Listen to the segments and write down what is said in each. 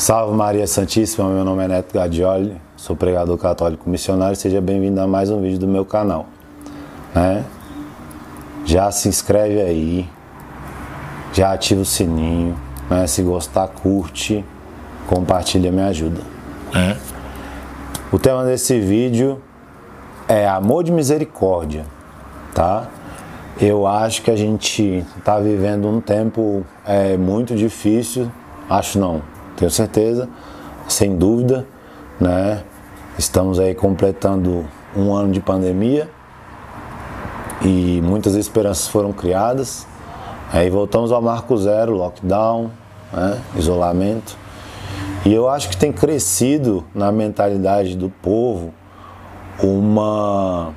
Salve Maria Santíssima, meu nome é Neto Gadioli, sou pregador católico missionário, seja bem-vindo a mais um vídeo do meu canal. Né? Já se inscreve aí, já ativa o sininho, né? se gostar, curte, compartilha, me ajuda. É. O tema desse vídeo é amor de misericórdia, tá? Eu acho que a gente está vivendo um tempo é, muito difícil, acho não, tenho certeza, sem dúvida, né? Estamos aí completando um ano de pandemia e muitas esperanças foram criadas. Aí voltamos ao marco zero, lockdown, né? isolamento. E eu acho que tem crescido na mentalidade do povo uma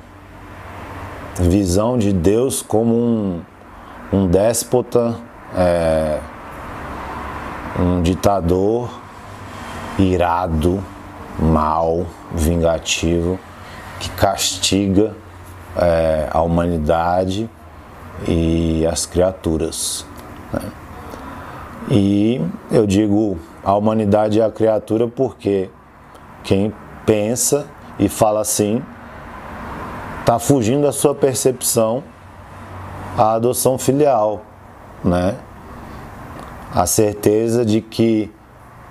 visão de Deus como um, um déspota, é, um ditador irado, mal, vingativo, que castiga é, a humanidade e as criaturas. Né? E eu digo a humanidade e a criatura porque quem pensa e fala assim está fugindo da sua percepção a adoção filial, né? A certeza de que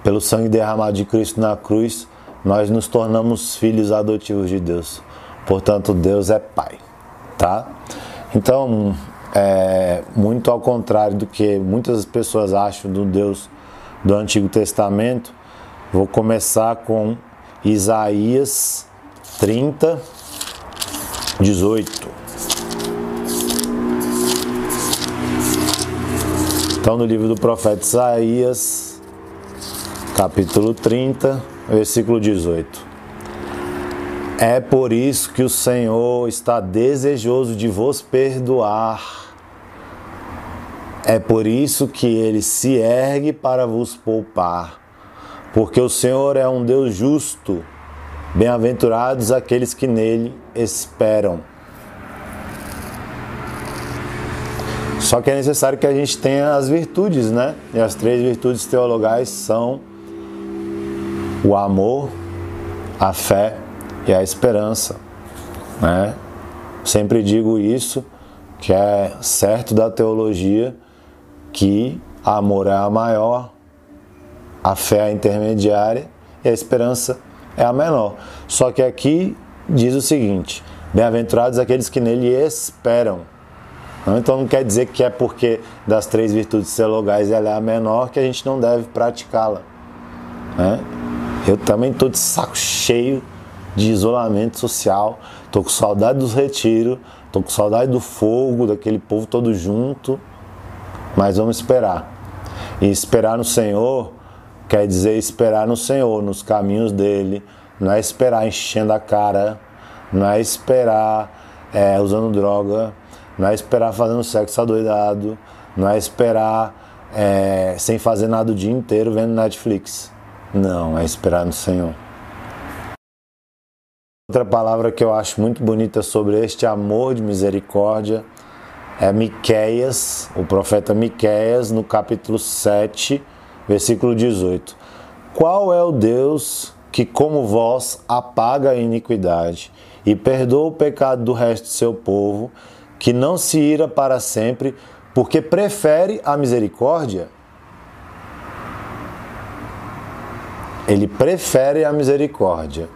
pelo sangue derramado de Cristo na cruz nós nos tornamos filhos adotivos de Deus. Portanto, Deus é Pai, tá? Então, é, muito ao contrário do que muitas pessoas acham do Deus do Antigo Testamento, vou começar com Isaías 30, 18. Então, no livro do profeta Isaías, capítulo 30, versículo 18. É por isso que o Senhor está desejoso de vos perdoar. É por isso que ele se ergue para vos poupar. Porque o Senhor é um Deus justo. Bem-aventurados aqueles que nele esperam. Só que é necessário que a gente tenha as virtudes, né? E as três virtudes teologais são o amor, a fé e a esperança. Né? Sempre digo isso, que é certo da teologia que amor é a maior, a fé é a intermediária e a esperança é a menor. Só que aqui diz o seguinte: bem-aventurados aqueles que nele esperam. Então não quer dizer que é porque das três virtudes teologais ela é a menor que a gente não deve praticá-la. Né? Eu também estou de saco cheio de isolamento social. Tô com saudade dos retiros, tô com saudade do fogo, daquele povo todo junto. Mas vamos esperar. E esperar no Senhor quer dizer esperar no Senhor, nos caminhos dele. Não é esperar enchendo a cara, não é esperar é, usando droga, não é esperar fazendo sexo adoidado, não é esperar é, sem fazer nada o dia inteiro vendo Netflix. Não, é esperar no Senhor. Outra palavra que eu acho muito bonita sobre este amor de misericórdia é Miqueias, o profeta Miqueias, no capítulo 7, versículo 18. Qual é o Deus que, como vós, apaga a iniquidade e perdoa o pecado do resto do seu povo, que não se ira para sempre, porque prefere a misericórdia? Ele prefere a misericórdia.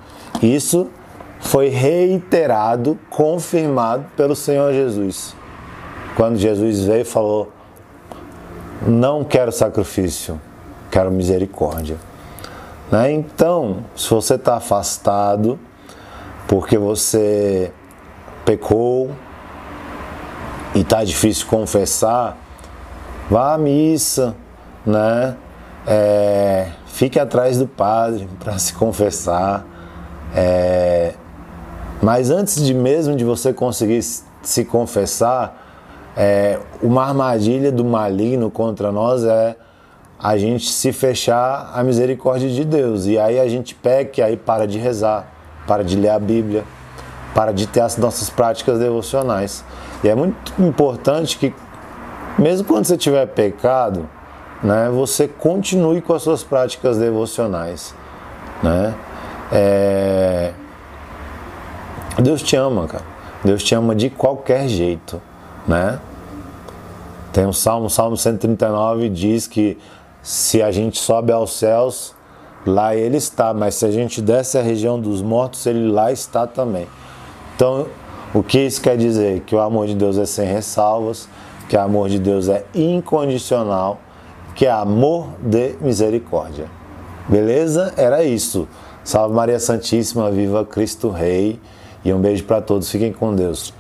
Isso foi reiterado, confirmado pelo Senhor Jesus. Quando Jesus veio e falou: Não quero sacrifício, quero misericórdia. Né? Então, se você está afastado porque você pecou e está difícil confessar, vá à missa, né? É, fique atrás do padre para se confessar. É, mas antes de mesmo de você conseguir se confessar, é, uma armadilha do maligno contra nós é a gente se fechar à misericórdia de Deus. E aí a gente peca e aí para de rezar, para de ler a Bíblia, para de ter as nossas práticas devocionais. E é muito importante que, mesmo quando você tiver pecado, né, você continue com as suas práticas devocionais, né? É... Deus te ama, cara. Deus te ama de qualquer jeito, né? Tem um salmo, Salmo 139 diz que se a gente sobe aos céus, lá ele está, mas se a gente desce à região dos mortos, ele lá está também. Então, o que isso quer dizer? Que o amor de Deus é sem ressalvas, que o amor de Deus é incondicional, que é amor de misericórdia. Beleza? Era isso. Salve Maria Santíssima, viva Cristo Rei. E um beijo para todos. Fiquem com Deus.